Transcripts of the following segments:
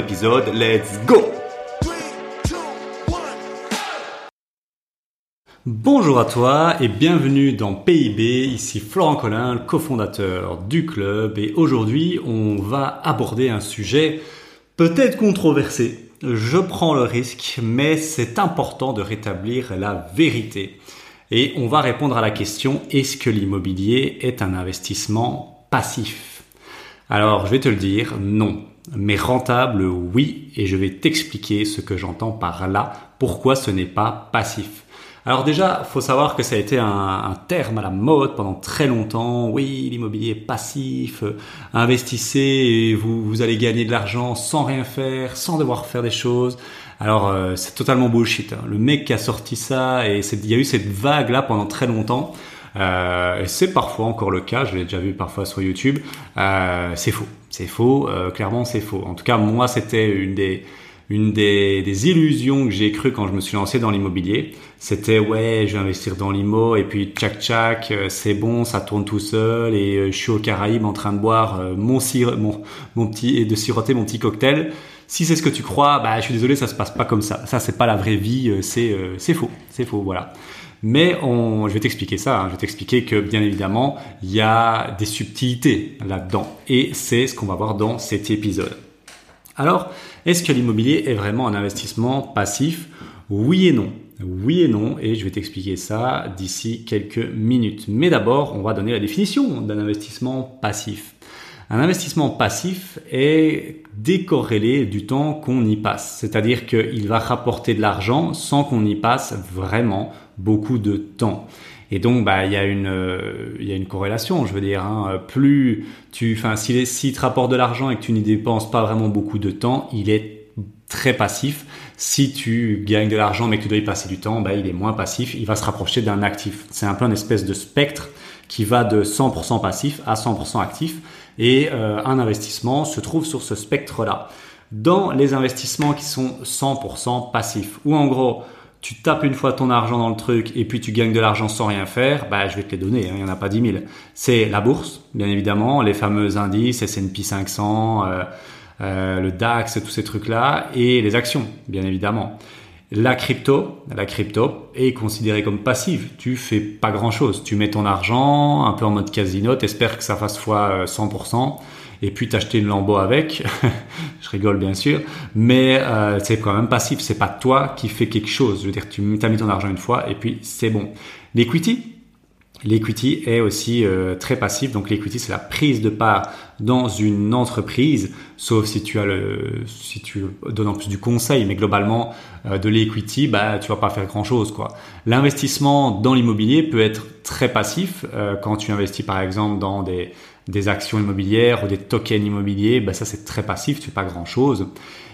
Let's go Bonjour à toi et bienvenue dans PIB, ici Florent Collin, le cofondateur du club et aujourd'hui on va aborder un sujet peut-être controversé. Je prends le risque mais c'est important de rétablir la vérité. Et on va répondre à la question est-ce que l'immobilier est un investissement passif? Alors je vais te le dire, non. Mais rentable, oui, et je vais t'expliquer ce que j'entends par là, pourquoi ce n'est pas passif. Alors déjà, faut savoir que ça a été un, terme à la mode pendant très longtemps. Oui, l'immobilier passif, investissez vous allez gagner de l'argent sans rien faire, sans devoir faire des choses. Alors euh, c'est totalement bullshit. Hein. Le mec qui a sorti ça et il y a eu cette vague là pendant très longtemps. Euh, c'est parfois encore le cas, je l'ai déjà vu parfois sur YouTube. Euh, c'est faux, c'est faux, euh, clairement c'est faux. En tout cas, moi, c'était une des une des, des illusions que j'ai cru quand je me suis lancé dans l'immobilier. C'était ouais, je vais investir dans l'IMO et puis tchac tchac, euh, c'est bon, ça tourne tout seul et euh, je suis aux Caraïbes en train de boire mon, mon, mon petit et de siroter mon petit cocktail. Si c'est ce que tu crois, bah je suis désolé, ça se passe pas comme ça. Ça c'est pas la vraie vie, c'est c'est faux, c'est faux, voilà. Mais on, je vais t'expliquer ça. Hein. Je vais t'expliquer que bien évidemment, il y a des subtilités là-dedans. Et c'est ce qu'on va voir dans cet épisode. Alors, est-ce que l'immobilier est vraiment un investissement passif? Oui et non. Oui et non, et je vais t'expliquer ça d'ici quelques minutes. Mais d'abord, on va donner la définition d'un investissement passif. Un investissement passif est décorrélé du temps qu'on y passe, c'est-à-dire qu'il va rapporter de l'argent sans qu'on y passe vraiment beaucoup de temps. Et donc, bah, il y a une, euh, il y a une corrélation. Je veux dire, hein. plus tu, enfin, s'il si te rapporte de l'argent et que tu n'y dépenses pas vraiment beaucoup de temps, il est très passif. Si tu gagnes de l'argent mais que tu dois y passer du temps, bah, il est moins passif. Il va se rapprocher d'un actif. C'est un peu une espèce de spectre qui va de 100% passif à 100% actif. Et euh, un investissement se trouve sur ce spectre-là. Dans les investissements qui sont 100% passifs, ou en gros, tu tapes une fois ton argent dans le truc et puis tu gagnes de l'argent sans rien faire, bah, je vais te les donner, hein, il n'y en a pas 10 000. C'est la bourse, bien évidemment, les fameux indices, S&P 500, euh, euh, le DAX, tous ces trucs-là, et les actions, bien évidemment. La crypto, la crypto est considérée comme passive. Tu fais pas grand chose. Tu mets ton argent un peu en mode casino, t'espères que ça fasse fois 100% et puis t'acheter une Lambo avec. je rigole bien sûr, mais euh, c'est quand même passif. C'est pas toi qui fais quelque chose. Je veux dire, tu as mis ton argent une fois et puis c'est bon. L'equity, L'equity est aussi euh, très passif. Donc l'equity, c'est la prise de part dans une entreprise, sauf si tu as le, si tu donnes en plus du conseil, mais globalement euh, de l'equity, bah tu vas pas faire grand chose quoi. L'investissement dans l'immobilier peut être très passif quand tu investis par exemple dans des des actions immobilières ou des tokens immobiliers, ben ça c'est très passif, tu fais pas grand chose.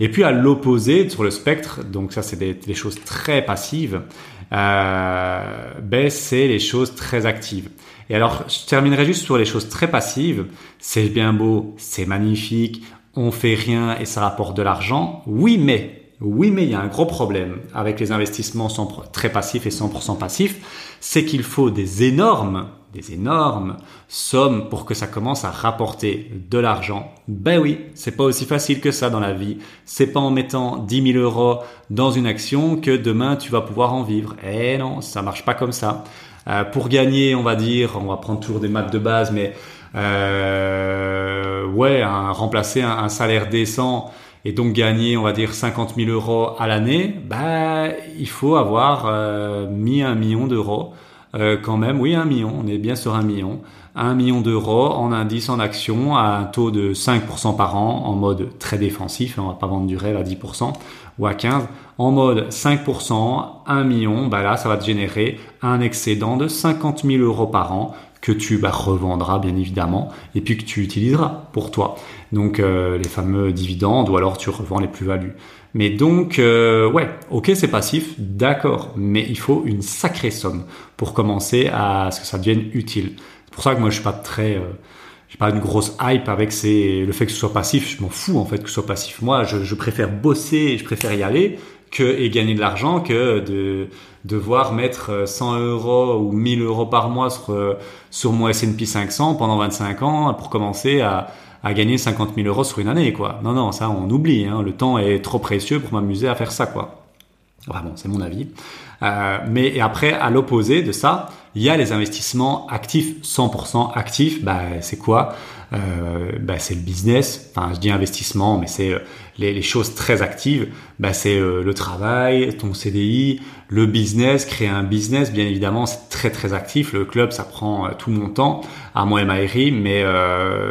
Et puis à l'opposé, sur le spectre, donc ça c'est des, choses très passives, euh, ben c'est les choses très actives. Et alors je terminerai juste sur les choses très passives. C'est bien beau, c'est magnifique, on fait rien et ça rapporte de l'argent. Oui mais oui, mais il y a un gros problème avec les investissements très passifs et 100% passifs, c'est qu'il faut des énormes des énormes sommes pour que ça commence à rapporter de l'argent. Ben oui, c'est pas aussi facile que ça dans la vie. C'est pas en mettant 10 000 euros dans une action que demain tu vas pouvoir en vivre. Eh non, ça marche pas comme ça. Euh, pour gagner, on va dire, on va prendre toujours des maths de base, mais euh, ouais, remplacer un, salaire décent et donc gagner, on va dire, 50 000 euros à l'année, bah, il faut avoir euh, mis un million d'euros euh, quand même, oui, un million, on est bien sur un million. Un million d'euros en indice en action à un taux de 5% par an en mode très défensif, on va pas vendre du rêve à 10% ou à 15%. En mode 5%, 1 million, bah là ça va te générer un excédent de 50 000 euros par an que tu bah, revendras bien évidemment et puis que tu utiliseras pour toi. Donc euh, les fameux dividendes ou alors tu revends les plus-values. Mais donc euh, ouais, ok c'est passif, d'accord, mais il faut une sacrée somme pour commencer à ce que ça devienne utile. C'est pour ça que moi je suis pas très euh, j'ai pas une grosse hype avec ces, le fait que ce soit passif. Je m'en fous en fait que ce soit passif. Moi, je, je préfère bosser, je préfère y aller que et gagner de l'argent que de devoir mettre 100 euros ou 1000 euros par mois sur, sur mon S&P 500 pendant 25 ans pour commencer à, à gagner 50 000 euros sur une année, quoi. Non, non, ça, on oublie. Hein. Le temps est trop précieux pour m'amuser à faire ça, quoi. Enfin bon, c'est mon avis. Euh, mais et après, à l'opposé de ça, il y a les investissements actifs, 100% actifs. Bah, c'est quoi? Euh, bah, C'est le business. Enfin, je dis investissement, mais c'est euh, les, choses très actives. Bah, c'est euh, le travail, ton CDI, le business, créer un business. Bien évidemment, c'est très très actif. Le club, ça prend euh, tout mon temps, à moi et Maëri, mais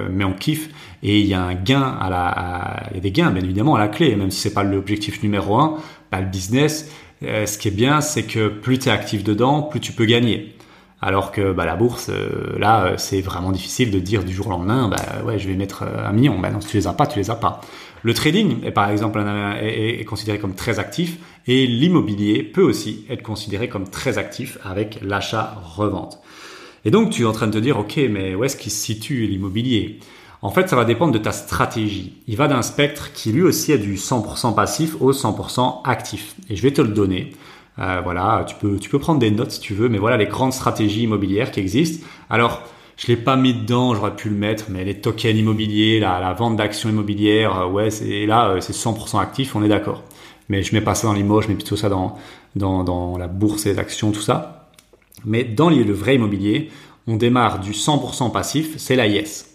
mais on kiffe. Et il y a un gain à la, il y a des gains bien évidemment à la clé, même si c'est pas l'objectif numéro un. Le business, ce qui est bien, c'est que plus tu es actif dedans, plus tu peux gagner. Alors que bah, la bourse, euh, là, euh, c'est vraiment difficile de dire du jour au lendemain, bah ouais, je vais mettre euh, un million. Bah non, si tu les as pas, tu les as pas. Le trading est par exemple est considéré comme très actif et l'immobilier peut aussi être considéré comme très actif avec l'achat-revente. Et donc tu es en train de te dire, ok, mais où est-ce qu'il se situe l'immobilier? En fait, ça va dépendre de ta stratégie. Il va d'un spectre qui lui aussi a du 100% passif au 100% actif. Et je vais te le donner. Euh, voilà, tu peux, tu peux prendre des notes si tu veux, mais voilà les grandes stratégies immobilières qui existent. Alors, je l'ai pas mis dedans, j'aurais pu le mettre, mais les tokens immobiliers, la, la vente d'actions immobilières, euh, ouais, c'est là, euh, c'est 100% actif, on est d'accord. Mais je mets pas ça dans l'immo, je mets plutôt ça dans, dans, dans la bourse et les actions, tout ça. Mais dans le vrai immobilier, on démarre du 100% passif, c'est la YES.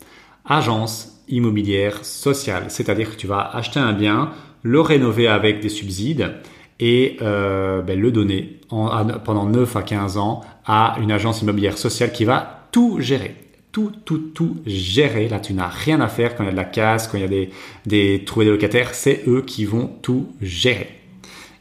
Agence immobilière sociale, c'est-à-dire que tu vas acheter un bien, le rénover avec des subsides et euh, ben, le donner pendant 9 à 15 ans à une agence immobilière sociale qui va tout gérer. Tout, tout, tout gérer. Là, tu n'as rien à faire quand il y a de la casse, quand il y a des, des des locataires. C'est eux qui vont tout gérer.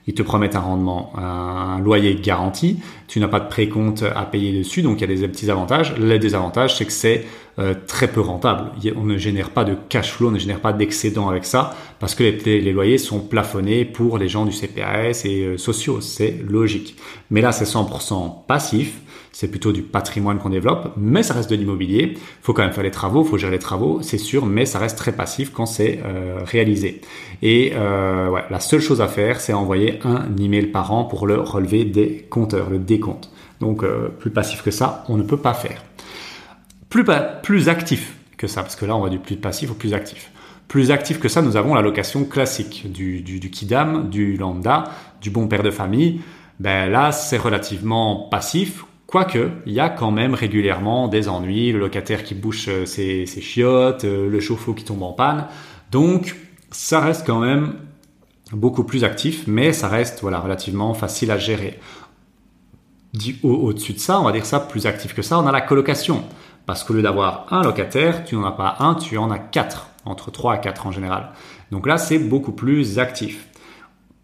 Ils te promettent un rendement, un loyer garanti. Tu n'as pas de précompte à payer dessus, donc il y a des petits avantages. Les désavantages, c'est que c'est euh, très peu rentable. On ne génère pas de cash flow, on ne génère pas d'excédent avec ça, parce que les, loyers sont plafonnés pour les gens du CPAS et euh, sociaux. C'est logique. Mais là, c'est 100% passif c'est plutôt du patrimoine qu'on développe, mais ça reste de l'immobilier. faut quand même faire les travaux, faut gérer les travaux, c'est sûr, mais ça reste très passif quand c'est euh, réalisé. Et euh, la seule chose à faire, c'est envoyer un email par an pour le relevé des compteurs, le décompte. Donc euh, plus passif que ça, on ne peut pas faire. Plus, plus actif que ça, parce que là on va du plus passif au plus actif. Plus actif que ça, nous avons la location classique du, du, du Kidam, du Lambda, du bon père de famille. Ben là, c'est relativement passif, Quoique, il y a quand même régulièrement des ennuis, le locataire qui bouche euh, ses, chiottes, euh, le chauffe-eau qui tombe en panne. Donc, ça reste quand même beaucoup plus actif, mais ça reste voilà relativement facile à gérer. Au-dessus de ça, on va dire ça plus actif que ça, on a la colocation. Parce qu'au lieu d'avoir un locataire, tu n'en as pas un, tu en as quatre, entre trois à quatre en général. Donc là, c'est beaucoup plus actif.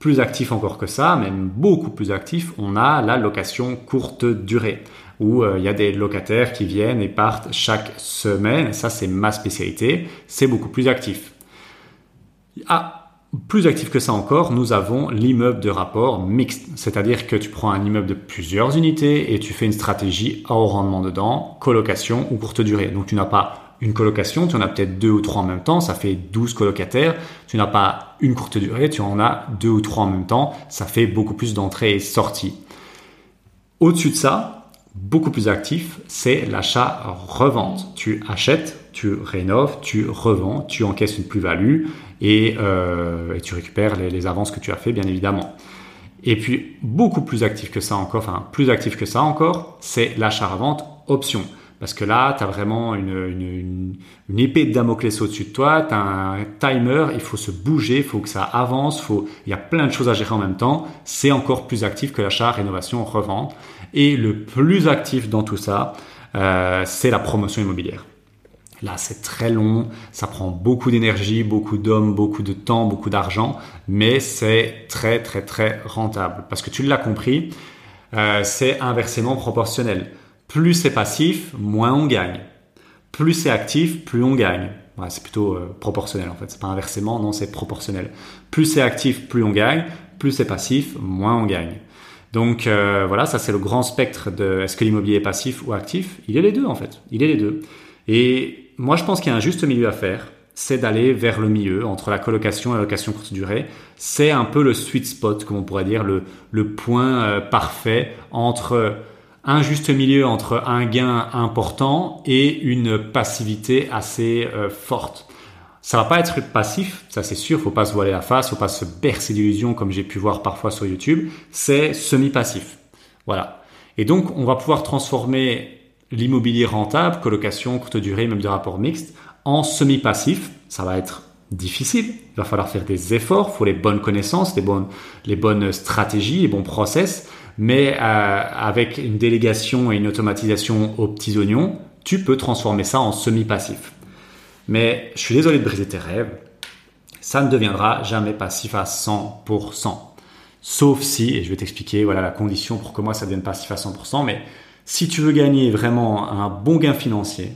Plus actif encore que ça, même beaucoup plus actif, on a la location courte durée, où euh, il y a des locataires qui viennent et partent chaque semaine. Ça, c'est ma spécialité. C'est beaucoup plus actif. Ah, plus actif que ça encore, nous avons l'immeuble de rapport mixte, c'est-à-dire que tu prends un immeuble de plusieurs unités et tu fais une stratégie à haut rendement dedans, colocation ou courte durée. Donc tu n'as pas une colocation, tu en as peut-être deux ou trois en même temps, ça fait 12 colocataires. Tu n'as pas une courte durée, tu en as deux ou trois en même temps, ça fait beaucoup plus d'entrées et sorties. Au-dessus de ça, beaucoup plus actif, c'est l'achat-revente. Tu achètes, tu rénoves, tu revends, tu encaisses une plus-value et, euh, tu récupères les, les, avances que tu as fait, bien évidemment. Et puis, beaucoup plus actif que ça encore, enfin, plus actif que ça encore, c'est l'achat-revente option. Parce que là, tu as vraiment une, épée de Damoclès au-dessus de toi, tu as un timer, il faut se bouger, il faut que ça avance, faut, il y a plein de choses à gérer en même temps. C'est encore plus actif que l'achat, rénovation, revente. Et le plus actif dans tout ça, euh, c'est la promotion immobilière. Là, c'est très long, ça prend beaucoup d'énergie, beaucoup d'hommes, beaucoup de temps, beaucoup d'argent, mais c'est très très très rentable. Parce que tu l'as compris, euh, c'est inversement proportionnel Plus c'est passif, moins on gagne. Plus c'est actif, plus on gagne. c'est plutôt euh, proportionnel en fait. C'est pas inversement, non, c'est proportionnel. Plus c'est actif, plus on gagne. Plus c'est passif, moins on gagne. Donc euh, voilà, ça c'est le grand spectre de est-ce que l'immobilier est passif ou actif? Il est les deux en fait. Il est les deux. Et moi je pense qu'il y a un juste milieu à faire. C'est d'aller vers le milieu entre la colocation et la location courte durée. C'est un peu le sweet spot, comme on pourrait dire, le, le point euh, parfait entre un juste milieu entre un gain important et une passivité assez euh, forte. Ça va pas être passif, ça c'est sûr, faut pas se voiler la face, faut pas se bercer d'illusions comme j'ai pu voir parfois sur YouTube, c'est semi-passif. Voilà. Et donc on va pouvoir transformer l'immobilier rentable, colocation, courte durée, même de rapport mixte, en semi-passif. Ça va être difficile, il va falloir faire des efforts, faut les bonnes connaissances, les bonnes, les bonnes stratégies, les bons process, mais euh, avec une délégation et une automatisation aux petits oignons, tu peux transformer ça en semi-passif. Mais je suis désolé de briser tes rêves, ça ne deviendra jamais passif à 100%. Sauf si, et je vais t'expliquer voilà la condition pour que moi ça devienne passif à 100%, mais si tu veux gagner vraiment un bon gain financier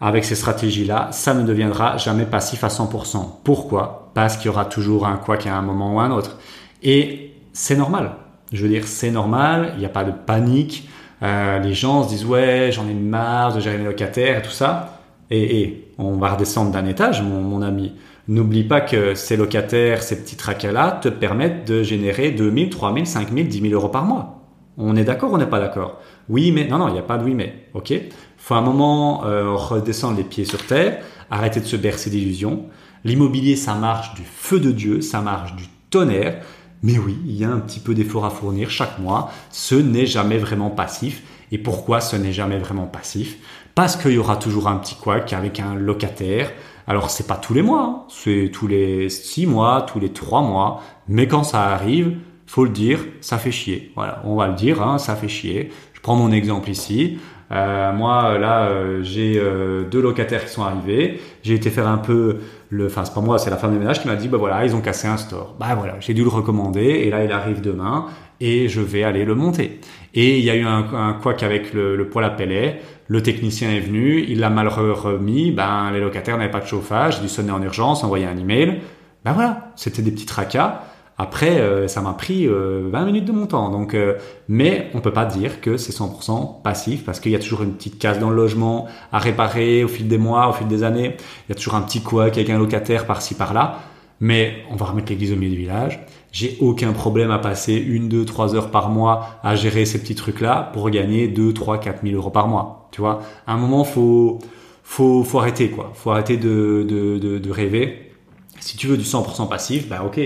avec ces stratégies-là, ça ne deviendra jamais passif à 100%. Pourquoi? Parce qu'il y aura toujours un quoi qu'à un moment ou un autre. Et c'est normal. Je veux dire, c'est normal, il n'y a pas de panique. Euh, les gens se disent ouais, j'en ai marre de gérer mes locataires et tout ça. Et, on va redescendre d'un étage, mon, ami. N'oublie pas que ces locataires, ces petits tracas-là, te permettent de générer 2000, 3000, 5000, 10 000 euros par mois. On est d'accord on n'est pas d'accord? Oui, mais non, non, il n'y a pas de oui, mais. Ok? Faut un moment euh, redescendre les pieds sur terre, arrêter de se bercer d'illusions. L'immobilier, ça marche du feu de Dieu, ça marche du tonnerre. Mais oui, il y a un petit peu d'effort à fournir chaque mois. Ce n'est jamais vraiment passif. Et pourquoi ce n'est jamais vraiment passif? Parce qu'il y aura toujours un petit couac avec un locataire. Alors c'est pas tous les mois, hein. c'est tous les six mois, tous les trois mois. Mais quand ça arrive, faut le dire, ça fait chier. Voilà, on va le dire, hein, ça fait chier. Je prends mon exemple ici. Euh, moi, là, euh, j'ai euh, deux locataires qui sont arrivés. J'ai été faire un peu le, enfin, c'est pas moi, c'est la femme de ménage qui m'a dit, bah voilà, ils ont cassé un store. Bah voilà, j'ai dû le recommander et là, il arrive demain et je vais aller le monter. Et il y a eu un, un avec le, le poêle à pellet. Le technicien est venu, il l'a mal remis. Ben, les locataires n'avaient pas de chauffage. J'ai dû sonner en urgence, envoyer un email. Ben voilà, c'était des petits tracas. Après, euh, ça m'a pris 20 euh, minutes de mon temps. Donc, euh, mais on peut pas dire que c'est 100% passif parce qu'il y a toujours une petite case dans le logement à réparer au fil des mois, au fil des années. Il y a toujours un petit quoi avec un locataire par-ci par-là. Mais on va remettre l'église au milieu du village. J'ai aucun problème à passer une, deux, trois heures par mois à gérer ces petits trucs-là pour gagner 2, 3, 4 000 euros par mois. Tu vois, à un moment, faut, faut, faut arrêter, quoi. Faut arrêter de, de, de, de rêver. Si tu veux du 100% passif, bah ok,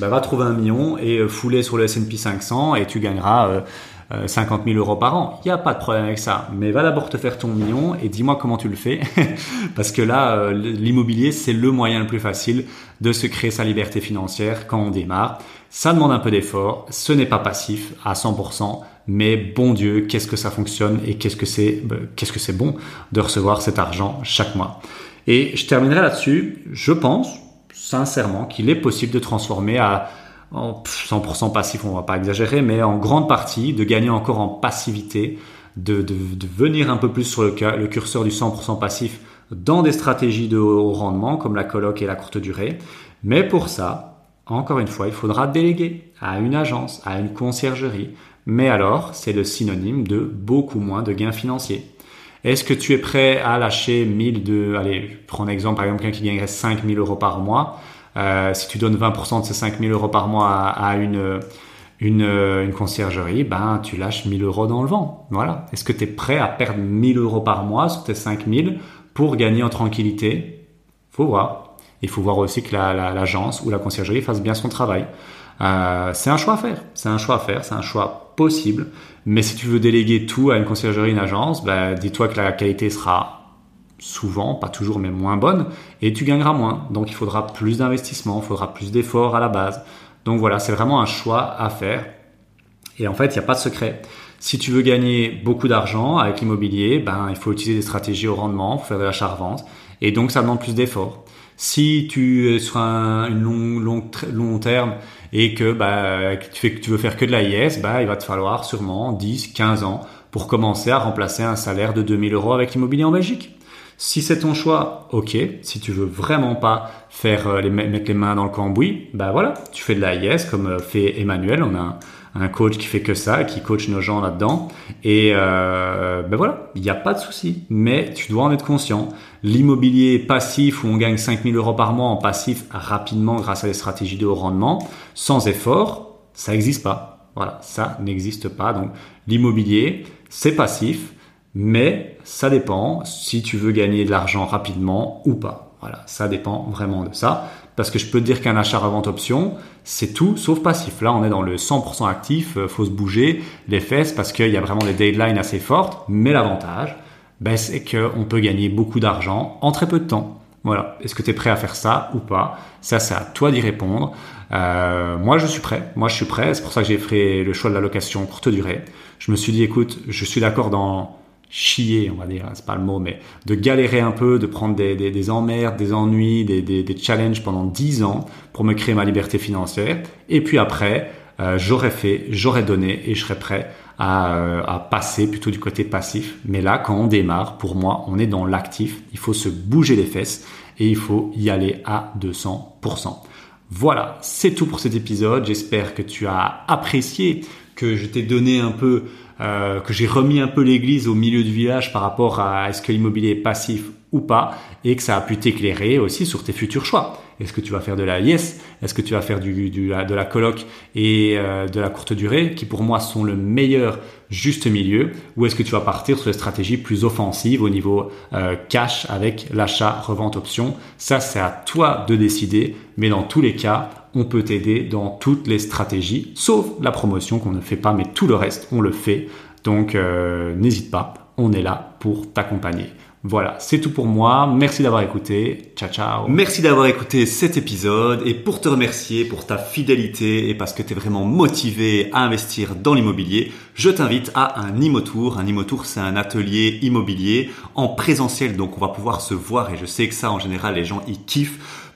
bah, va trouver un million et euh, fouler sur le S&P 500 et tu gagneras 50 euh, 000 euh, euros par an. Il n'y a pas de problème avec ça. Mais va d'abord te faire ton million et dis-moi comment tu le fais. Parce que là, l'immobilier, c'est le moyen le plus facile de se créer sa liberté financière quand on démarre. Ça demande un peu d'effort. Ce n'est pas passif à 100%. Mais bon Dieu, qu'est-ce que ça fonctionne et bah, qu'est-ce que c'est bon de recevoir cet argent chaque mois. Et je terminerai là-dessus. Je pense, sincèrement qu'il est possible de transformer à en 100% passif, on va pas exagérer, mais en grande partie, de gagner encore en passivité, de, venir un peu plus sur le, le curseur du 100% passif dans des stratégies de haut rendement comme la coloc et la courte durée. Mais pour ça, encore une fois, il faudra déléguer à une agence, à une conciergerie. Mais alors, c'est le synonyme de beaucoup moins de gains financiers. Est-ce que tu es prêt à lâcher 1000 de, allez, prends un exemple, par exemple, quelqu'un qui gagnerait 5000 euros par mois. Euh, si tu donnes 20% de ces 5000 euros par mois à, une, une, une, conciergerie, ben, tu lâches 1000 euros dans le vent. Voilà. Est-ce que tu es prêt à perdre 1000 euros par mois sur tes 5000 pour gagner en tranquillité? Faut voir. Il faut voir aussi que l'agence la, ou la conciergerie fasse bien son travail. Euh, c'est un choix à faire. C'est un choix à faire. C'est un choix possible. Mais si tu veux déléguer tout à une conciergerie, une agence, bah, dis-toi que la qualité sera souvent, pas toujours, mais moins bonne, et tu gagneras moins. Donc il faudra plus d'investissement, il faudra plus d'efforts à la base. Donc voilà, c'est vraiment un choix à faire. Et en fait, il n'y a pas de secret. Si tu veux gagner beaucoup d'argent avec l'immobilier, ben, il faut utiliser des stratégies au rendement, pour faire de l'achat-revente, et donc ça demande plus d'efforts. Si tu es sur un long, long, long terme et que bah, tu, fais, tu veux faire que de la IS, bah, il va te falloir sûrement 10, 15 ans pour commencer à remplacer un salaire de 2000 euros avec l'immobilier en Belgique. Si c'est ton choix, ok. Si tu veux vraiment pas faire euh, les, mettre les mains dans le cambouis, bah voilà, tu fais de l'AIS comme euh, fait Emmanuel. On a un, coach qui fait que ça, qui coach nos gens là-dedans. Et ben voilà, il n'y a pas de souci. Mais tu dois en être conscient. L'immobilier passif où on gagne 5000 euros par mois en passif rapidement grâce à des stratégies de haut rendement, sans effort, ça n'existe pas. Voilà, ça n'existe pas. Donc l'immobilier, c'est passif mais ça dépend si tu veux gagner de l'argent rapidement ou pas. Voilà, ça dépend vraiment de ça. Parce que je peux te dire qu'un achat-revente option, c'est tout sauf passif. Là, on est dans le 100% actif, euh, faut se bouger les fesses parce qu'il y a vraiment des deadlines assez fortes. Mais l'avantage, ben, c'est qu'on peut gagner beaucoup d'argent en très peu de temps. Voilà. Est-ce que tu es prêt à faire ça ou pas? Ça, c'est à toi d'y répondre. Euh, moi, je suis prêt. Moi, je suis prêt. C'est pour ça que j'ai fait le choix de la location courte durée. Je me suis dit, écoute, je suis d'accord dans chier, on va dire, c'est pas le mot, mais de galérer un peu, de prendre des, des, des emmerdes, des ennuis, des, des, des, challenges pendant 10 ans pour me créer ma liberté financière. Et puis après, euh, j'aurais fait, j'aurais donné et je serais prêt à, euh, à, passer plutôt du côté passif. Mais là, quand on démarre, pour moi, on est dans l'actif. Il faut se bouger les fesses et il faut y aller à 200%. Voilà, c'est tout pour cet épisode. J'espère que tu as apprécié, que je t'ai donné un peu euh, que j'ai remis un peu l'église au milieu du village par rapport à est-ce que l'immobilier est passif ou pas, et que ça a pu t'éclairer aussi sur tes futurs choix. Est-ce que tu vas faire de la yes Est-ce que tu vas faire du, de la coloc et euh, de la courte durée, qui pour moi sont le meilleur juste milieu? Ou est-ce que tu vas partir sur des stratégies plus offensives au niveau euh, cash avec l'achat, revente, option? Ça, c'est à toi de décider, mais dans tous les cas, on peut t'aider dans toutes les stratégies, sauf la promotion qu'on ne fait pas, mais tout le reste, on le fait. Donc euh, n'hésite pas, on est là pour t'accompagner. Voilà, c'est tout pour moi. Merci d'avoir écouté. Ciao, ciao. Merci d'avoir écouté cet épisode et pour te remercier pour ta fidélité et parce que tu es vraiment motivé à investir dans l'immobilier, je t'invite à un Imotour. Un Imotour, c'est un atelier immobilier en présentiel, donc on va pouvoir se voir et je sais que ça, en général, les gens y kiffent